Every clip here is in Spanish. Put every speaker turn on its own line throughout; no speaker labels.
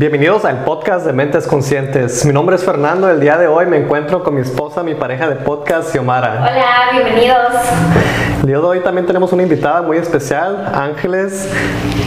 Bienvenidos al podcast de Mentes Conscientes. Mi nombre es Fernando. El día de hoy me encuentro con mi esposa, mi pareja de podcast, Xiomara.
Hola, bienvenidos.
El día de hoy también tenemos una invitada muy especial, Ángeles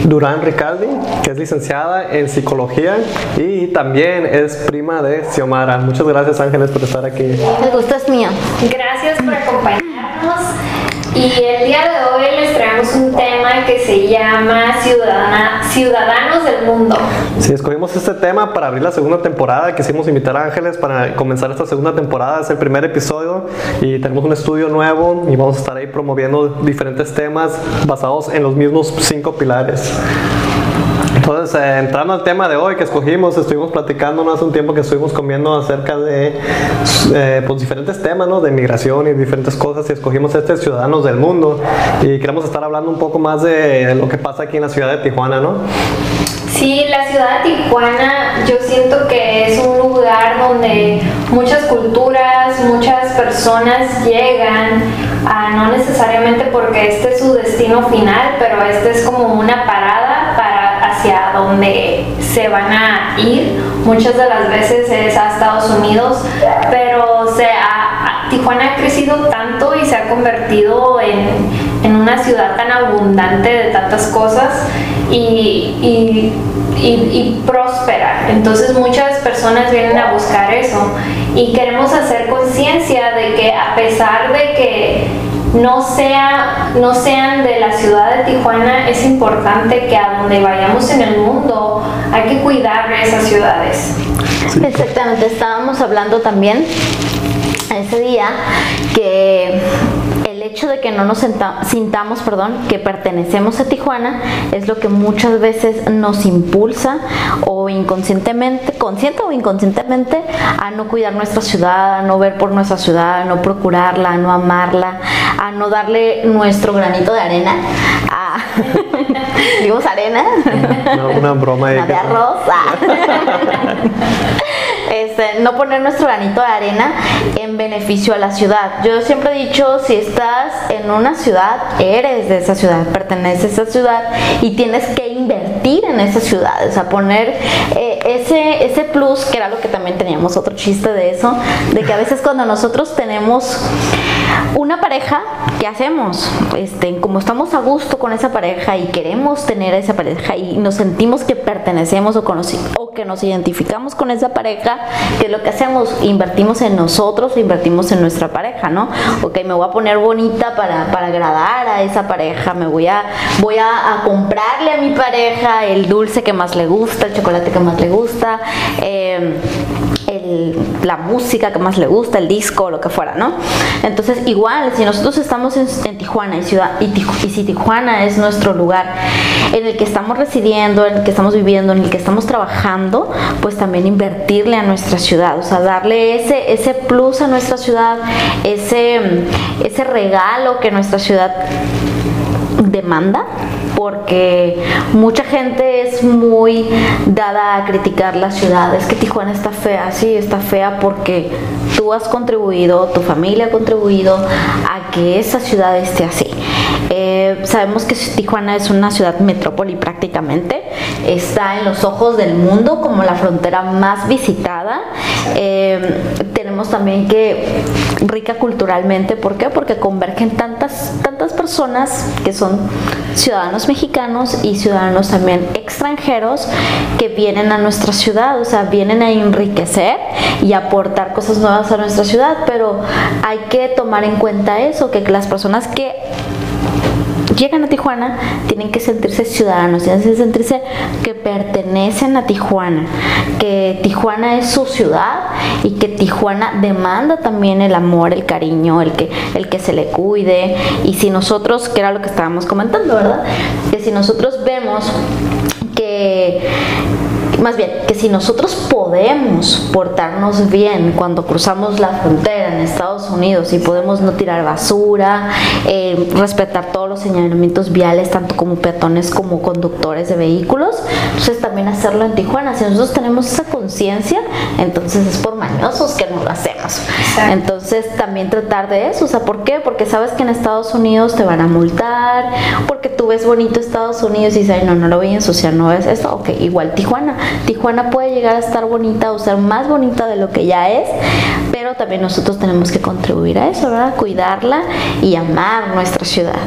Durán Ricaldi, que es licenciada en psicología y también es prima de Xiomara. Muchas gracias, Ángeles, por estar aquí.
El gusto es mío.
Gracias por acompañarnos. Y el día de hoy les traemos un tema que se llama Ciudadana, Ciudadanos del Mundo.
Sí, escogimos este tema para abrir la segunda temporada. Quisimos invitar a Ángeles para comenzar esta segunda temporada. Es el primer episodio y tenemos un estudio nuevo y vamos a estar ahí promoviendo diferentes temas basados en los mismos cinco pilares. Entonces, eh, entrando al tema de hoy que escogimos, estuvimos platicando no hace un tiempo que estuvimos comiendo acerca de eh, pues, diferentes temas, ¿no? De migración y diferentes cosas y escogimos este Ciudadanos del Mundo y queremos estar hablando un poco más de lo que pasa aquí en la ciudad de Tijuana, ¿no?
Sí, la ciudad de Tijuana yo siento que es un lugar donde muchas culturas, muchas personas llegan, a, no necesariamente porque este es su destino final, pero este es como una parada para hacia donde se van a ir. Muchas de las veces es a Estados Unidos, pero se ha, Tijuana ha crecido tanto y se ha convertido en, en una ciudad tan abundante de tantas cosas y, y, y, próspera. Entonces muchas personas vienen a buscar eso y queremos hacer conciencia de que a pesar de que no, sea, no sean de la ciudad de Tijuana, es importante que a donde vayamos en el mundo hay que cuidar de esas ciudades.
Exactamente, estábamos hablando también ese día que hecho de que no nos sintamos, perdón, que pertenecemos a Tijuana es lo que muchas veces nos impulsa o inconscientemente, consciente o inconscientemente, a no cuidar nuestra ciudad, a no ver por nuestra ciudad, a no procurarla, a no amarla, a no darle nuestro granito de arena, a digamos arena,
una broma
de arroz, este, no poner nuestro granito de arena en beneficio a la ciudad. Yo siempre he dicho, si estás en una ciudad, eres de esa ciudad, perteneces a esa ciudad y tienes que invertir en esa ciudad, o sea, poner eh, ese, ese plus, que era lo que también teníamos otro chiste de eso, de que a veces cuando nosotros tenemos una pareja, ¿qué hacemos? Este, como estamos a gusto con esa pareja y queremos tener a esa pareja y nos sentimos que pertenecemos o, que nos identificamos con esa pareja, ¿qué es lo que hacemos? Invertimos en nosotros, invertimos en nuestra pareja, ¿no? Ok, me voy a poner bonita para, para agradar a esa pareja, me voy a, voy a, comprarle a mi pareja el dulce que más le gusta, el chocolate que más le gusta, eh, la música que más le gusta, el disco, lo que fuera, ¿no? Entonces, igual, si nosotros estamos en, Tijuana y, ciudad, y, si Tijuana es nuestro lugar en el que estamos residiendo, en el que estamos viviendo, en el que estamos trabajando, pues también invertirle a nuestra ciudad, o sea, darle ese, ese plus a nuestra ciudad, ese, ese regalo que nuestra ciudad demanda porque mucha gente es muy dada a criticar la ciudad. Es que Tijuana está fea, sí, está fea porque tú has contribuido, tu familia ha contribuido a que esa ciudad esté así. Eh, sabemos que Tijuana es una ciudad metrópoli prácticamente, está en los ojos del mundo como la frontera más visitada. Eh, tenemos también que rica culturalmente, ¿por qué? Porque convergen tantas, tantas personas que son ciudadanos mexicanos y ciudadanos también extranjeros que vienen a nuestra ciudad, o sea, vienen a enriquecer y aportar cosas nuevas a nuestra ciudad, pero hay que tomar en cuenta eso, que las personas que llegan a Tijuana tienen que sentirse ciudadanos, tienen que sentirse que pertenecen a Tijuana, que Tijuana es su ciudad y que Tijuana demanda también el amor, el cariño, el que, el que se le cuide. Y si nosotros, que era lo que estábamos comentando, ¿verdad? Que si nosotros vemos que más bien, que si nosotros podemos portarnos bien cuando cruzamos la frontera en Estados Unidos y podemos no tirar basura, eh, respetar todos los señalamientos viales, tanto como peatones como conductores de vehículos, entonces también hacerlo en Tijuana. Si nosotros tenemos esa conciencia, entonces es por mañosos que no lo hacemos. Entonces también tratar de eso, o sea, ¿por qué? Porque sabes que en Estados Unidos te van a multar, porque tú ves bonito Estados Unidos y dices, no, no lo voy a ensuciar, no es esto, ok, igual Tijuana Tijuana puede llegar a estar bonita o ser más bonita de lo que ya es, pero también nosotros tenemos que contribuir a eso, ¿verdad? Cuidarla y amar nuestra ciudad.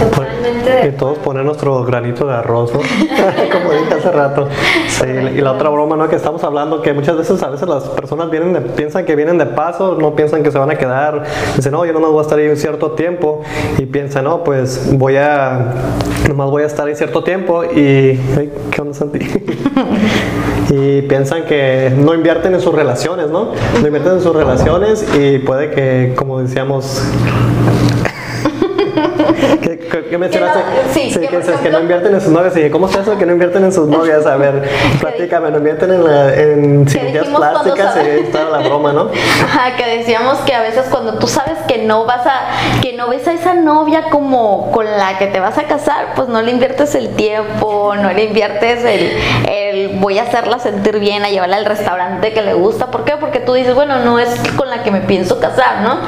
Totalmente.
Y todos poner nuestro granito de arroz, ¿no? como dije hace rato. Sí, y la otra broma, ¿no? Que estamos hablando, que muchas veces a veces las personas vienen de- piensan que vienen de paso, no piensan que se van a quedar. Dicen, no, yo nomás voy a estar ahí un cierto tiempo. Y piensan, no, pues voy a, nomás voy a estar ahí cierto tiempo. Y, ay, ¿qué onda, Santi? y piensan que no invierten en sus relaciones, ¿no? No invierten en sus relaciones y puede que, como decíamos, ¿Qué, qué, qué mencionaste?
sí,
sí,
que
que, que no invierten en sus novias. Y dije, ¿cómo está eso que no invierten en sus novias? A ver, platícame, no invierten en, la- en cirugías plásticas y toda la broma, ¿no?
Ajá, que decíamos que a veces cuando tú sabes que no vas a, que no ves a esa novia como con la que te vas a casar, pues no le inviertes el tiempo, no le inviertes el, el voy a hacerla sentir bien, a llevarla al restaurante que le gusta. ¿Por qué? Porque tú dices, bueno, no es con la que me pienso casar, ¿no?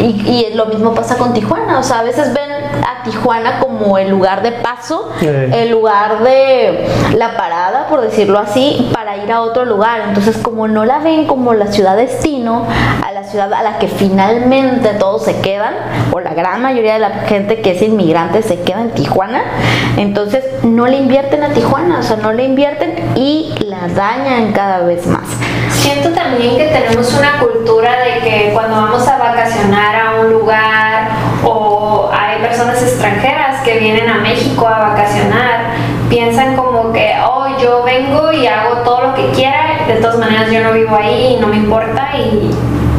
Y, y lo mismo pasa con Tijuana, o sea, a veces ven a Tijuana como el lugar de paso,
Sí.
el lugar de la parada, por decirlo así, para ir a otro lugar. Entonces, como no la ven como la ciudad destino, a la ciudad a la que finalmente todos se quedan, o la gran mayoría de la gente que es inmigrante se queda en Tijuana, entonces no le invierten a Tijuana, o sea, no le invierten y la dañan cada vez más.
Siento también que tenemos una cultura de que cuando vamos a vacacionar a un lugar o hay personas extranjeras que vienen a México a vacacionar, piensan como que, oh, yo vengo y hago todo lo que quiera, de todas maneras yo no vivo ahí y no me importa y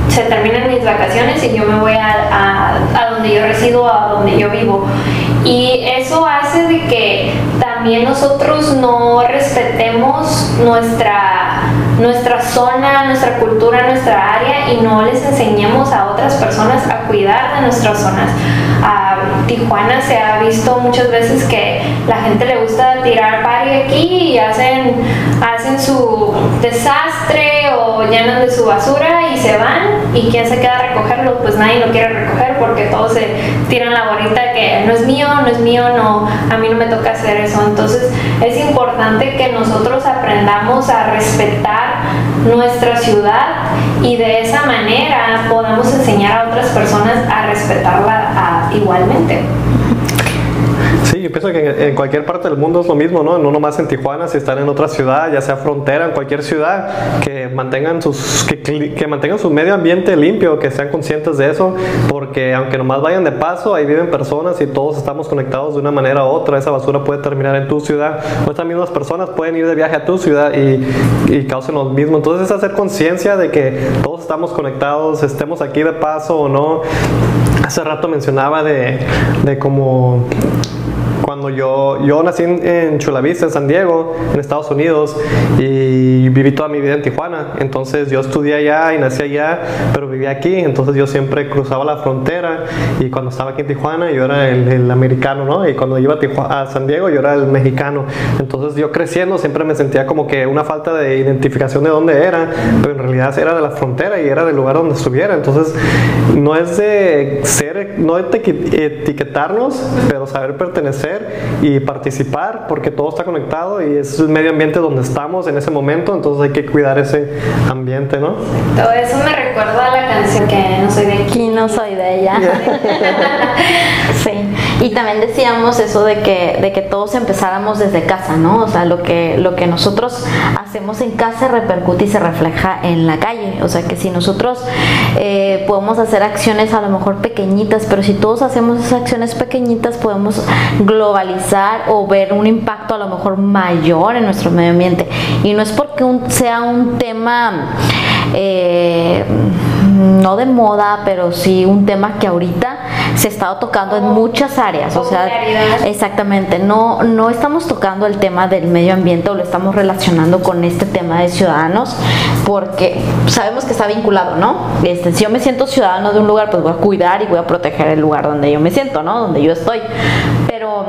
se terminan mis vacaciones y yo me voy a, a- a donde yo resido, a donde yo vivo. Y eso hace de que también nosotros no respetemos nuestra, nuestra zona, nuestra cultura, nuestra área y no les enseñemos a otras personas a cuidar de nuestras zonas. A Tijuana se ha visto muchas veces que la gente le gusta tirar party aquí y hacen, hacen su desastre o llenan de su basura y se van y quién se queda a recogerlo pues nadie lo quiere recoger todos se tiran la bolita que no es mío no es mío no a mí no me toca hacer eso. Entonces es importante que nosotros aprendamos a respetar nuestra ciudad y de esa manera podamos enseñar a otras personas a respetarla igualmente
Sí, yo pienso que en, cualquier parte del mundo es lo mismo, ¿no? No nomás en Tijuana, si están en otra ciudad, ya sea frontera, en cualquier ciudad, que mantengan sus que, que mantengan su medio ambiente limpio, que sean conscientes de eso, porque aunque nomás vayan de paso, ahí viven personas y todos estamos conectados de una manera u otra. Esa basura puede terminar en tu ciudad, o estas mismas personas pueden ir de viaje a tu ciudad y, y causen lo mismo. Entonces es hacer conciencia de que todos estamos conectados, estemos aquí de paso o no. Hace rato mencionaba de, de como cuando yo, yo nací en, en Chula Vista, en San Diego, en Estados Unidos, y viví toda mi vida en Tijuana. Entonces yo estudié allá y nací allá, pero viví aquí. Entonces yo siempre cruzaba la frontera y cuando estaba aquí en Tijuana yo era el, el americano, ¿no? Y cuando iba a, Tiju- a San Diego yo era el mexicano. Entonces yo creciendo siempre me sentía como que una falta de identificación de dónde era, pero en realidad era de la frontera y era del lugar donde estuviera. Entonces no es de ser, no etiquetarnos, pero saber pertenecer y participar porque todo está conectado y es el medio ambiente donde estamos en ese momento, entonces hay que cuidar ese ambiente, ¿no?
todo eso me recuerda a la canción que no soy de aquí
no soy de ella. sí. Y también decíamos eso de que, de que todos empezáramos desde casa, ¿no? O sea, lo que, lo que nosotros hacemos en casa repercute y se refleja en la calle. O sea, que si nosotros eh, podemos hacer acciones a lo mejor pero si todos hacemos esas acciones pequeñitas, podemos globalizar o ver un impacto a lo mejor mayor en nuestro medio ambiente. Y no es porque sea un tema... eh, no de moda, pero sí un tema que ahorita se ha estado tocando en muchas áreas. O sea, exactamente, no, no estamos tocando el tema del medio ambiente o lo estamos relacionando con este tema de ciudadanos porque sabemos que está vinculado, ¿no? Este, si yo me siento ciudadano de un lugar, pues voy a cuidar y voy a proteger el lugar donde yo me siento, ¿no? Donde yo estoy. Pero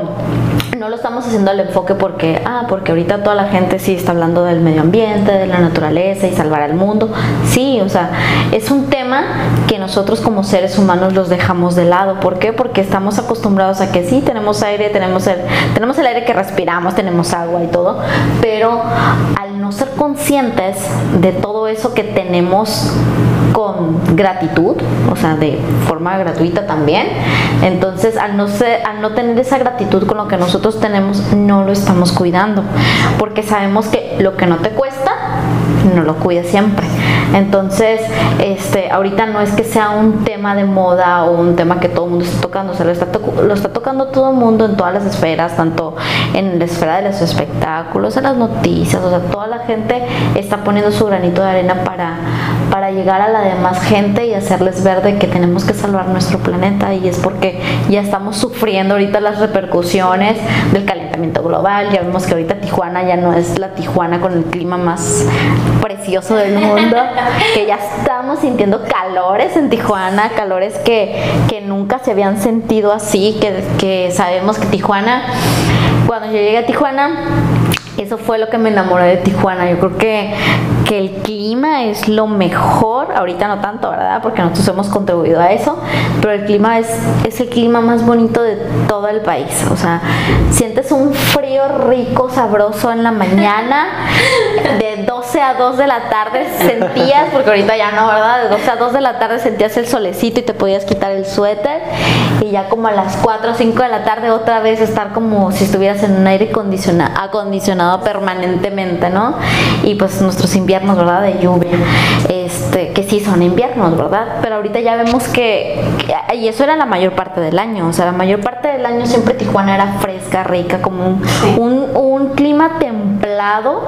no lo estamos haciendo al enfoque porque, ah, porque ahorita toda la gente sí está hablando del medio ambiente, de la naturaleza y salvar al mundo. Sí, o sea, es un tema que nosotros como seres humanos los dejamos de lado. ¿Por qué? Porque estamos acostumbrados a que sí, tenemos aire, tenemos el, tenemos el aire que respiramos, tenemos agua y todo, pero al no ser conscientes de todo eso que tenemos gratitud, o sea, de forma gratuita también. Entonces, al no, ser, al no tener esa gratitud con lo que nosotros tenemos, no lo estamos cuidando, porque sabemos que lo que no te cuesta, no lo cuidas siempre. Entonces, este, ahorita no es que sea un tema de moda o un tema que todo el mundo esté tocando, o sea, lo está, lo está tocando todo el mundo en todas las esferas, tanto en la esfera de los espectáculos, en las noticias, o sea, toda la gente está poniendo su granito de arena para, para llegar a la demás gente y hacerles ver de que tenemos que salvar nuestro planeta y es porque ya estamos sufriendo ahorita las repercusiones del calentamiento global, ya vemos que ahorita Tijuana ya no es la Tijuana con el clima más precioso del mundo, que ya estamos sintiendo calores en Tijuana, calores que, que nunca se habían sentido así, que, que sabemos que Tijuana, cuando yo llegué a Tijuana, eso fue lo que me enamoró de Tijuana. Yo creo que, que, el clima es lo mejor, ahorita no tanto, ¿verdad? Porque nosotros hemos contribuido a eso, pero el clima es, es el clima más bonito de todo el país. O sea, sientes un frío rico, sabroso en la mañana, de 12 a 2 de la tarde sentías, porque ahorita ya no, ¿verdad? De 12 a 2 de la tarde sentías el solecito y te podías quitar el suéter, y ya como a las 4 o 5 de la tarde otra vez estar como si estuvieras en un aire acondicionado, acondicionado permanentemente, ¿no? Y pues nuestros inviernos, ¿verdad? De lluvia, este, que sí son inviernos, ¿verdad? Pero ahorita ya vemos que, que, y eso era la mayor parte del año, o sea, la mayor parte del año siempre Tijuana era fresca, rica, como un, sí. un, un clima templado,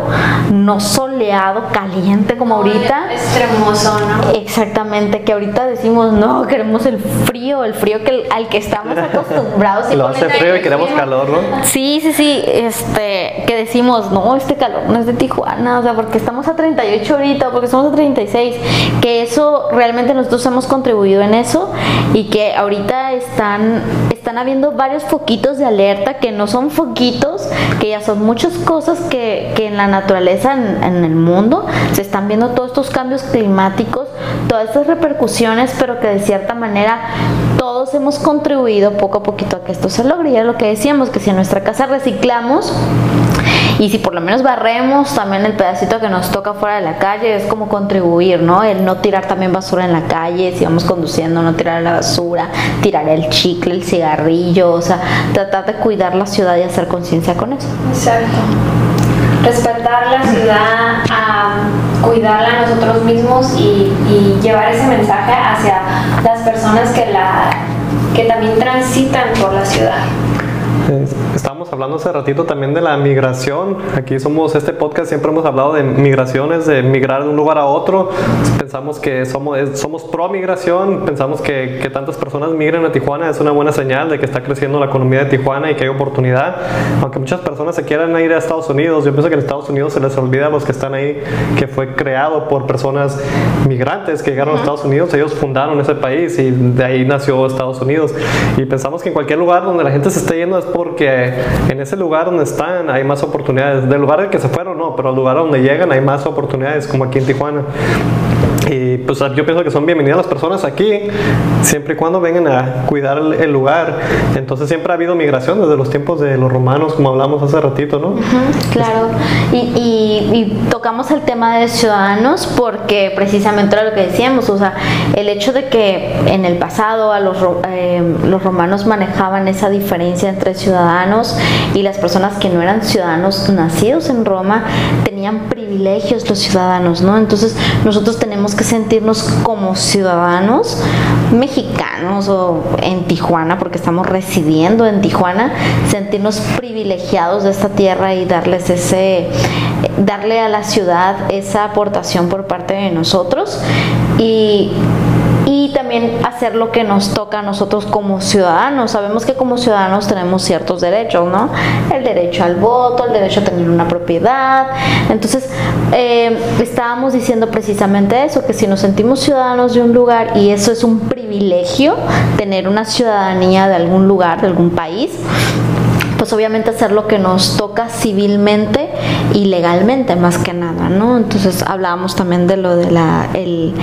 no soleado, caliente como ahorita.
Extremoso, ¿no?
Exactamente, que ahorita decimos, no, queremos el frío, el frío que, al que estamos acostumbrados.
Lo hace frío y queremos calor, ¿no?
Sí, sí, sí, este, que decimos, no, este calor no es de Tijuana, o sea, porque estamos a 38 ahorita, porque estamos a 36, que eso realmente nosotros hemos contribuido en eso y que ahorita están, están habiendo varios foquitos de alerta que no son foquitos, que ya son muchas cosas que, que en la naturaleza, en, el mundo, se están viendo todos estos cambios climáticos, todas estas repercusiones, pero que de cierta manera todos hemos contribuido poco a poquito a que esto se logre. Y es lo que decíamos, que si en nuestra casa reciclamos, y si por lo menos barremos también el pedacito que nos toca fuera de la calle, es como contribuir, ¿no? El no tirar también basura en la calle, si vamos conduciendo, no tirar la basura, tirar el chicle, el cigarrillo, o sea, tratar de cuidar la ciudad y hacer conciencia con eso.
Exacto. Respetar la ciudad, a cuidarla a nosotros mismos y, y llevar ese mensaje hacia las personas que, la, que también transitan por la ciudad.
Estábamos hablando hace ratito también de la migración. Aquí somos, este podcast siempre hemos hablado de migraciones, de migrar de un lugar a otro. Pensamos que somos, somos pro migración, pensamos que, que tantas personas migren a Tijuana es una buena señal de que está creciendo la economía de Tijuana y que hay oportunidad. Aunque muchas personas se quieran ir a Estados Unidos, yo pienso que en Estados Unidos se les olvida a los que están ahí que fue creado por personas migrantes que llegaron a Estados Unidos, ellos fundaron ese país y de ahí nació Estados Unidos. Y pensamos que en cualquier lugar donde la gente se esté yendo es porque en ese lugar donde están hay más oportunidades. Del lugar al que se fueron, no, pero al lugar donde llegan hay más oportunidades, como aquí en Tijuana. Y pues yo pienso que son bienvenidas las personas aquí, siempre y cuando vengan a cuidar el, lugar. Entonces siempre ha habido migración desde los tiempos de los romanos, como hablamos hace ratito, ¿no?
Claro. Y, tocamos el tema de ciudadanos porque precisamente era lo que decíamos, o sea, el hecho de que en el pasado a los, eh, los romanos manejaban esa diferencia entre ciudadanos y las personas que no eran ciudadanos nacidos en Roma tenían privilegios los ciudadanos, ¿no? Entonces nosotros tenemos que sentirnos como ciudadanos mexicanos o en Tijuana, porque estamos residiendo en Tijuana, sentirnos privilegiados de esta tierra y darles ese, darle a la ciudad esa aportación por parte de nosotros y hacer lo que nos toca a nosotros como ciudadanos. Sabemos que como ciudadanos tenemos ciertos derechos, ¿no? El derecho al voto, el derecho a tener una propiedad. Entonces, eh, estábamos diciendo precisamente eso, que si nos sentimos ciudadanos de un lugar y eso es un privilegio, tener una ciudadanía de algún lugar, de algún país, pues obviamente hacer lo que nos toca civilmente y legalmente más que nada, ¿no? Entonces hablábamos también de lo de la el,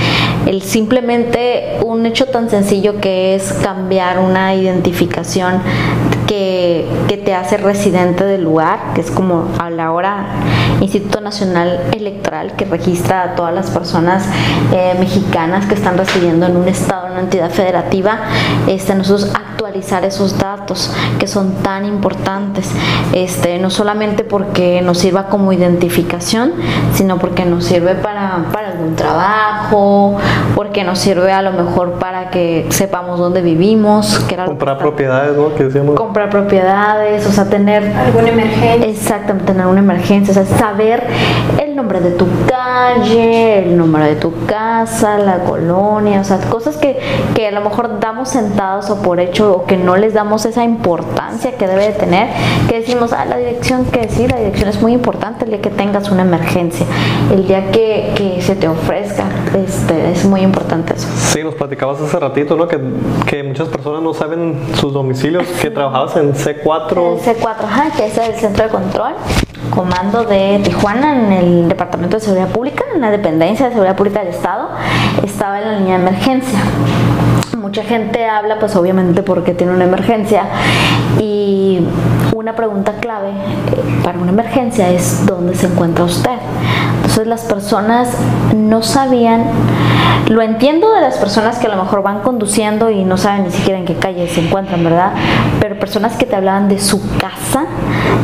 el simplemente un hecho tan sencillo que es cambiar una identificación que, que, te hace residente del lugar, que es como a la hora Instituto Nacional Electoral, que registra a todas las personas eh, mexicanas que están residiendo en un estado, en una entidad federativa, este, nosotros actualizar esos datos que son tan importantes, este, no solamente porque nos sirva como identificación, sino porque nos sirve para, para algún trabajo, porque nos sirve a lo mejor para que sepamos dónde vivimos, que era
comprar propiedades, ¿no? Que decíamos.
Comprar propiedades, o sea, tener
alguna emergencia.
Exactamente, tener una emergencia, o sea, saber el nombre de tu calle, el número de tu casa, la colonia, o sea, cosas que, que a lo mejor damos sentados o por hecho o que no les damos esa importancia que debe de tener, que decimos, ah, la dirección, que sí, la dirección es muy importante el día que tengas una emergencia, el día que, que se te ofrezca, este, es muy importante eso.
Sí, nos platicabas hace ratito, ¿no? Que, que muchas personas no saben sus domicilios, que trabajabas en C4.
El C4, ajá, que es el centro de control comando de Tijuana en el Departamento de Seguridad Pública, en la dependencia de Seguridad Pública del Estado, estaba en la línea de emergencia. Mucha gente habla pues obviamente porque tiene una emergencia y una pregunta clave eh, para una emergencia es dónde se encuentra usted. Entonces las personas no sabían, lo entiendo de las personas que a lo mejor van conduciendo y no saben ni siquiera en qué calle se encuentran, ¿verdad? Pero personas que te hablaban de su casa,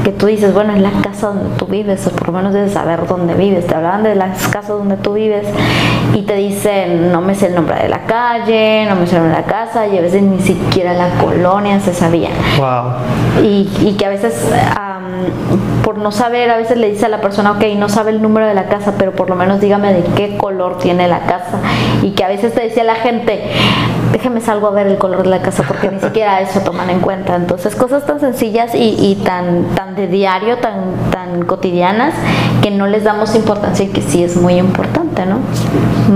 que tú dices, bueno, es la casa donde tú vives, o por lo menos debes saber dónde vives, te hablaban de las casas donde tú vives y te dicen, no me sé el nombre de la calle, no me sé el nombre de la casa, y a veces ni siquiera la colonia se sabía.
Wow.
Y, y que a veces... Por no saber, a veces le dice a la persona, ok, no sabe el número de la casa, pero por lo menos dígame de qué color tiene la casa. Y que a veces te decía la gente, déjeme salgo a ver el color de la casa porque ni siquiera eso toman en cuenta. Entonces, cosas tan sencillas y, y, tan, tan de diario, tan, tan cotidianas, que no les damos importancia y que sí es muy importante, ¿no?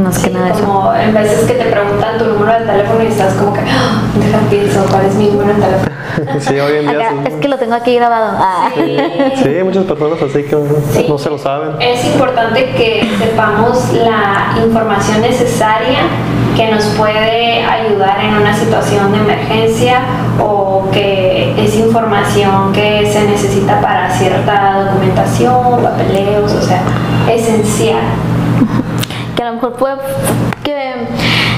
Más
sí,
que nada
como
eso.
en veces que te preguntan tu número de teléfono y estás como que, ¡Ah! deja pienso, ¿cuál es mi número de teléfono?
Sí, hoy en día.
Acá,
sí.
es que lo tengo aquí grabado. Ah.
Sí.
Sí, hay muchas personas así que
Sí.
no se lo saben.
Es importante que sepamos la información necesaria que nos puede ayudar en una situación de emergencia o que es información que se necesita para cierta documentación, papeleos, o sea, esencial.
que a lo mejor puede que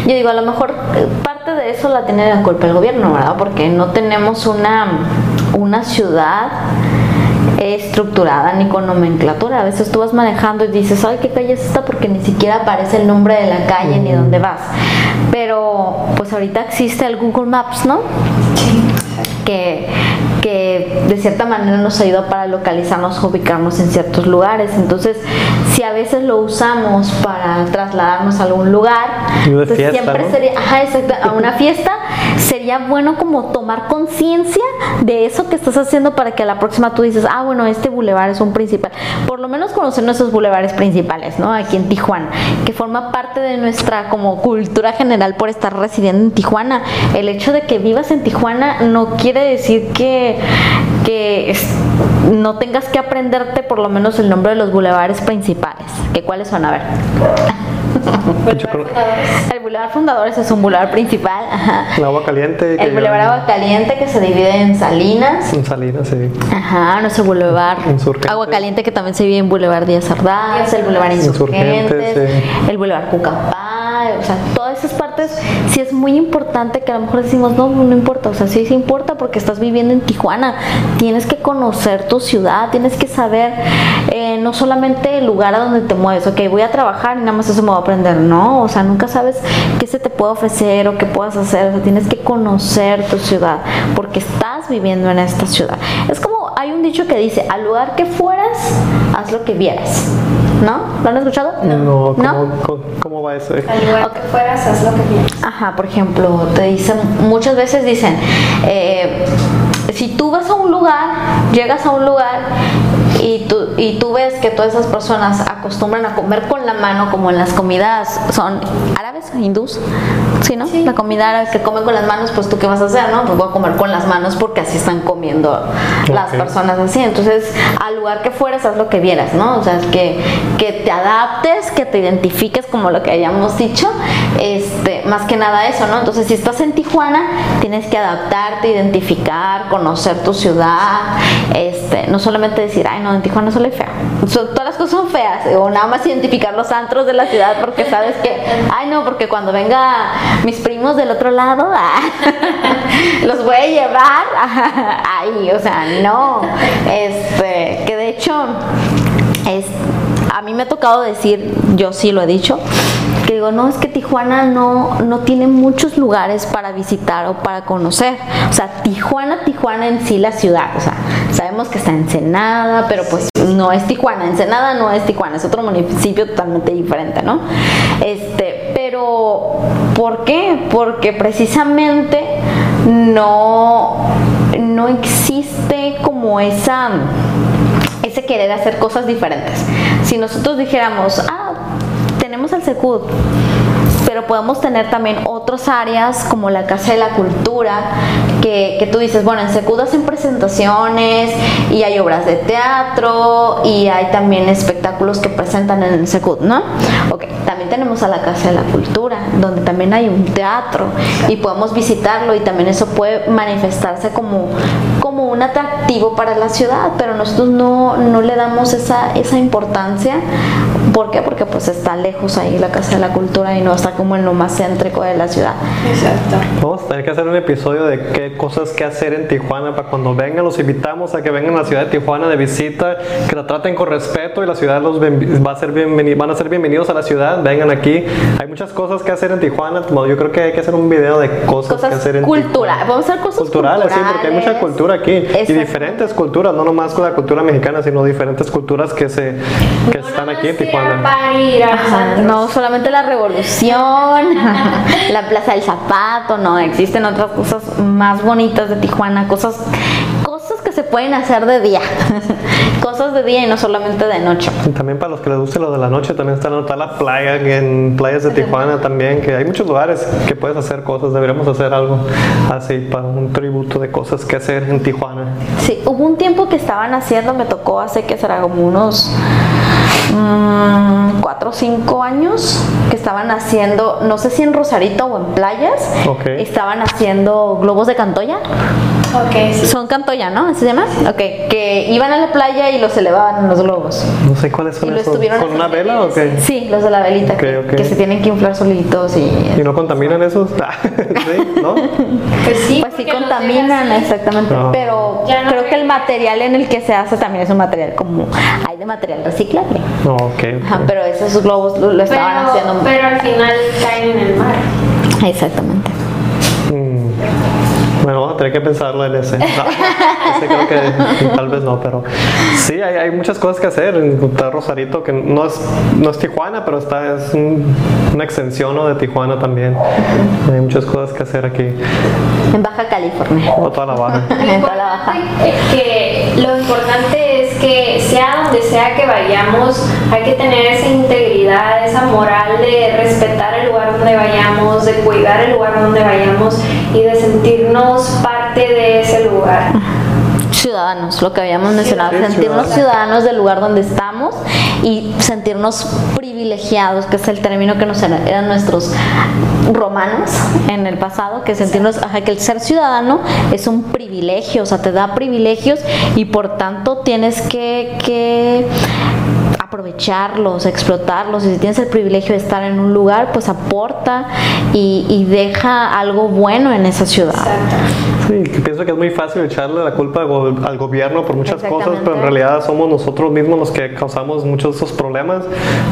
yo digo a lo mejor parte de eso la tiene la culpa el gobierno verdad porque no tenemos una una ciudad estructurada ni con nomenclatura. A veces tú vas manejando y dices ay qué calle es esta porque ni siquiera aparece el nombre de la calle ni dónde vas. Pero pues ahorita existe el Google Maps no que, que de cierta manera nos ayuda para localizarnos, ubicarnos en ciertos lugares. Entonces, si a veces lo usamos para trasladarnos a algún lugar,
fiesta,
siempre
¿no?
sería, ajá, exacto, a una fiesta, sería bueno como tomar conciencia de eso que estás haciendo para que a la próxima tú dices, ah, bueno, este bulevar es un principal. Por lo menos conocer nuestros bulevares principales, ¿no? Aquí en Tijuana, que forma parte de nuestra como cultura general por estar residiendo en Tijuana. El hecho de que vivas en Tijuana no quiere decir que, que es- no tengas que aprenderte por lo menos el nombre de los bulevares principales. ¿Que cuáles son? A ver. El Boulevard Fundadores es un bulevar principal.
El agua caliente.
El Boulevard
lleva
Agua Caliente que se divide en Salinas.
En Salinas, sí.
Ajá, nuestro
Insurgentes.
Agua Caliente que también se divide en Boulevard Díaz Ordaz, el Boulevard
Ordaz.
Insurgentes, el Boulevard Cucapá, o sea, todas esas partes sí es muy importante que a lo mejor decimos, no, no importa, o sea, sí se importa porque estás viviendo en Tijuana, tienes que conocer tu ciudad, tienes que saber eh, no solamente el lugar a donde te mueves, ok, voy a trabajar y nada más eso me voy a aprender, no, o sea, nunca sabes qué se te puede ofrecer o qué puedas hacer, o sea, tienes que conocer tu ciudad porque estás viviendo en esta ciudad. Es como, hay un dicho que dice, al lugar que fueras, haz lo que vieras, ¿no? ¿Lo han escuchado?
No, ¿cómo,
¿No?
cómo- cómo va eso?
Al lugar que fueras, haz lo que quieras.
Ajá, por ejemplo, te dicen, muchas veces dicen, eh, si tú vas a un lugar, llegas a un lugar y tú, y tú ves que todas esas personas acostumbran a comer con la mano como en las comidas son árabes, hindús, ¿sí, no? La comida árabe que comen con las manos, pues tú qué vas a hacer, ¿no? Pues voy a comer con las manos porque así están comiendo las
Ok.
personas así. Entonces, al lugar que fueras, haz lo que vieras, ¿no? O sea, que, que te adaptes, que te identifiques como lo que hayamos dicho, este, más que nada eso, ¿no? Entonces, si estás en Tijuana, tienes que adaptarte, identificar, conocer tu ciudad, este, no solamente decir, ay, no, en Tijuana solo hay feo. So- todas las cosas son feas, o nada más identificar los antros de la ciudad porque sabes que, ay, no, porque cuando venga mis primos del otro lado, ah, los voy a llevar ahí, o sea, no, este, que de hecho, es, a mí me ha tocado decir, yo sí lo he dicho, que digo, no, es que Tijuana no, no tiene muchos lugares para visitar o para conocer. O sea, Tijuana, Tijuana en sí la ciudad. O sea, sabemos que está Ensenada, pero pues no es Tijuana. Ensenada no es Tijuana, es otro municipio totalmente diferente, ¿no? Este, pero, ¿por qué? Porque precisamente no, no existe como esa ese querer hacer cosas diferentes. Si nosotros dijéramos, ah, tenemos el Secud, pero podemos tener también otras áreas como la Casa de la Cultura, que, que tú dices, bueno, en Secud hacen presentaciones y hay obras de teatro y hay también espectáculos que presentan en Secud, ¿no? Ok, también tenemos a la Casa de la Cultura, donde también hay un teatro y podemos visitarlo y también eso puede manifestarse como, como un atractivo para la ciudad, pero nosotros no, no le damos esa, esa importancia. ¿Por qué? Porque pues está lejos ahí la Casa de la Cultura y no está como en lo más céntrico de la ciudad.
Exacto.
Vamos a tener que hacer un episodio de qué cosas que hacer en Tijuana para cuando vengan. Los invitamos a que vengan a la ciudad de Tijuana de visita, que la traten con respeto y la ciudad los va a ser bienveni- van a ser bienvenidos a la ciudad. Vengan aquí. Hay muchas cosas que hacer en Tijuana. Yo creo que hay que hacer un video de cosas, que
Cosas
hacer en
cultura,
Tijuana.
vamos a hacer cosas
culturales, sí, porque hay mucha
culturales.
cultura aquí y diferentes culturas, no nomás con la cultura mexicana, sino diferentes culturas que se que
No
están aquí en
ir a a
Ajá, no solamente la revolución, la plaza del zapato, no, existen otras cosas más bonitas de Tijuana, cosas, cosas que se pueden hacer de día, cosas de día y no solamente de noche.
Y también para los que les guste lo de la noche, también está, está la playa en playas de Tijuana también, que hay muchos lugares que puedes hacer cosas. Deberíamos hacer algo así para un tributo de cosas que hacer en Tijuana.
Sí, hubo un tiempo que estaban haciendo, me tocó hace que será como unos mm, cuatro o cinco años que estaban haciendo, no sé si en Rosarito o en playas,
Ok.
estaban haciendo globos de Cantoya.
Sí.
Son Cantoya, ¿no? ¿Así se llama? Ok, que iban a la playa y los elevaban en los globos.
No sé cuáles son esos.
estuvieron
¿Con una vela o qué?
Sí, los de la velita, que, se tienen que inflar solitos y...
¿Y no contaminan esos? ¿Sí? ¿No?
Pues sí,
Pues sí contaminan, exactamente.
Ah.
Pero
no
creo que el material en el que se hace también es un material como... Hay de material reciclable.
No, ok.
Ajá, pero esos globos lo, lo estaban
Pero,
haciendo...
pero al final caen en el mar.
Exactamente.
Mm. Bueno, vamos a tener que pensarlo en ese. No, ese creo que tal vez no, pero sí, hay, hay muchas cosas que hacer. Está Rosarito, que no es, no es Tijuana, pero está, es un- una extensión ¿no? de Tijuana también. Hay muchas cosas que hacer aquí.
En Baja California.
O toda la baja.
Lo
En toda la baja.
importante, es que, lo importante es que sea donde sea que vayamos, hay que tener esa integridad, esa moral de respetar el lugar donde vayamos, de cuidar el lugar donde vayamos y de sentirnos parte de ese lugar.
Ciudadanos, lo que habíamos mencionado, sentirnos
ciudadanos.
del lugar donde estamos y sentirnos privilegiados, que es el término que nos era- eran nuestros romanos en el pasado, que sentirnos, ajá, que el ser ciudadano es un privilegio, o sea, te da privilegios y por tanto tienes que, que aprovecharlos, explotarlos. Y si tienes el privilegio de estar en un lugar, pues aporta y, y deja algo bueno en esa ciudad.
Sí, pienso que es muy fácil echarle la culpa al, go- al gobierno por muchas cosas, pero en realidad somos nosotros mismos los que causamos muchos de esos problemas.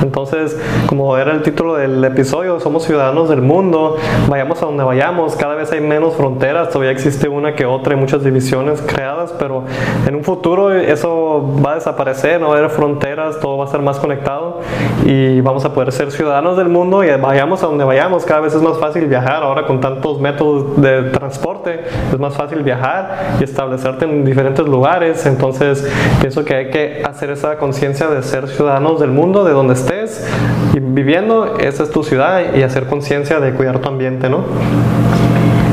Entonces, como era el título del episodio, somos ciudadanos del mundo, vayamos a donde vayamos, cada vez hay menos fronteras, todavía existe una que otra y muchas divisiones creadas, pero en un futuro eso va a desaparecer, no va a haber fronteras, todo va a ser más conectado y vamos a poder ser ciudadanos del mundo y vayamos a donde vayamos. Cada vez es más fácil viajar. Ahora con tantos métodos de transporte es más fácil viajar y establecerte en diferentes lugares. Entonces pienso que hay que hacer esa conciencia de ser ciudadanos del mundo, de donde estés y viviendo. Esa es tu ciudad y hacer conciencia de cuidar tu ambiente, ¿no?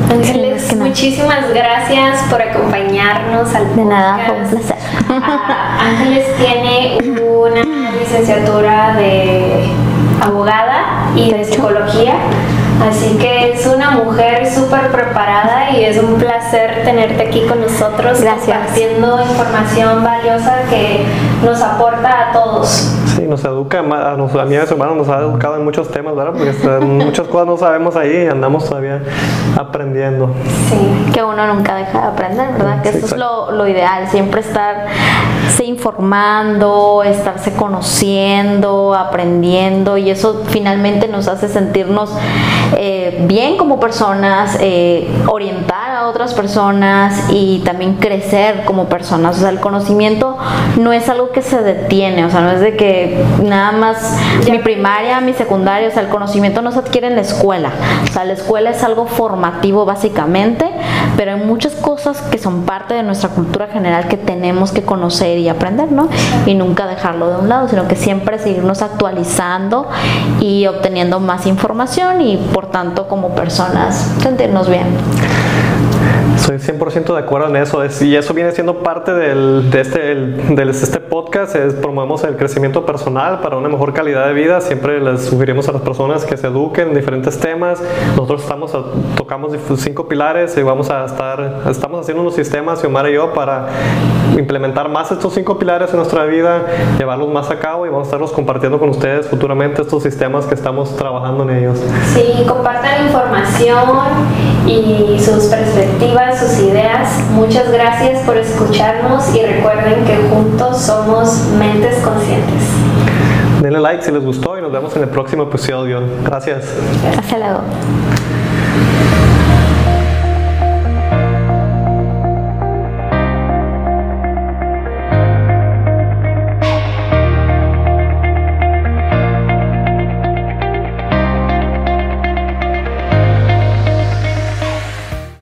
Ángeles, muchísimas gracias por acompañarnos al
De nada, fue un placer.
Ah, Ángeles tiene una licenciatura de abogada y de psicología. Así que es una mujer súper preparada y es un placer tenerte aquí con nosotros
Gracias.
compartiendo información valiosa que nos aporta a todos.
Sí, nos educa, a, nos- a mí y a su hermano nos ha educado en muchos temas, ¿verdad? Porque muchas cosas no sabemos ahí y andamos todavía aprendiendo.
Sí.
que uno nunca deja de aprender, ¿verdad? Que
Sí,
eso es lo, lo ideal, siempre estarse informando, estarse conociendo, aprendiendo y eso finalmente nos hace sentirnos eh, bien como personas, eh, a otras personas y también crecer como personas. O sea, el conocimiento no es algo que se detiene, o sea, no es de que nada más mi primaria, mi secundaria, o sea, el conocimiento no se adquiere en la escuela. O sea, la escuela es algo formativo básicamente, pero hay muchas cosas que son parte de nuestra cultura general que tenemos que conocer y aprender, ¿no? Y nunca dejarlo de un lado, sino que siempre seguirnos actualizando y obteniendo más información y por tanto como personas sentirnos bien.
Soy 100% de acuerdo en eso. Es- y eso viene siendo parte del, de este, el- del- este podcast. Es, promovemos el crecimiento personal para una mejor calidad de vida. Siempre les sugerimos a las personas que se eduquen en diferentes temas. Nosotros estamos a- tocamos cinco pilares y vamos a estar, estamos haciendo unos sistemas, Xiomara y yo, para implementar más estos cinco pilares en nuestra vida, llevarlos más a cabo y vamos a estarlos compartiendo con ustedes futuramente estos sistemas que estamos trabajando en ellos.
Sí, compartan información y sus perspectivas, sus ideas. Muchas gracias por escucharnos y recuerden que juntos somos mentes conscientes.
Denle like si les gustó y nos vemos en el próximo episodio. Gracias.
Hasta luego.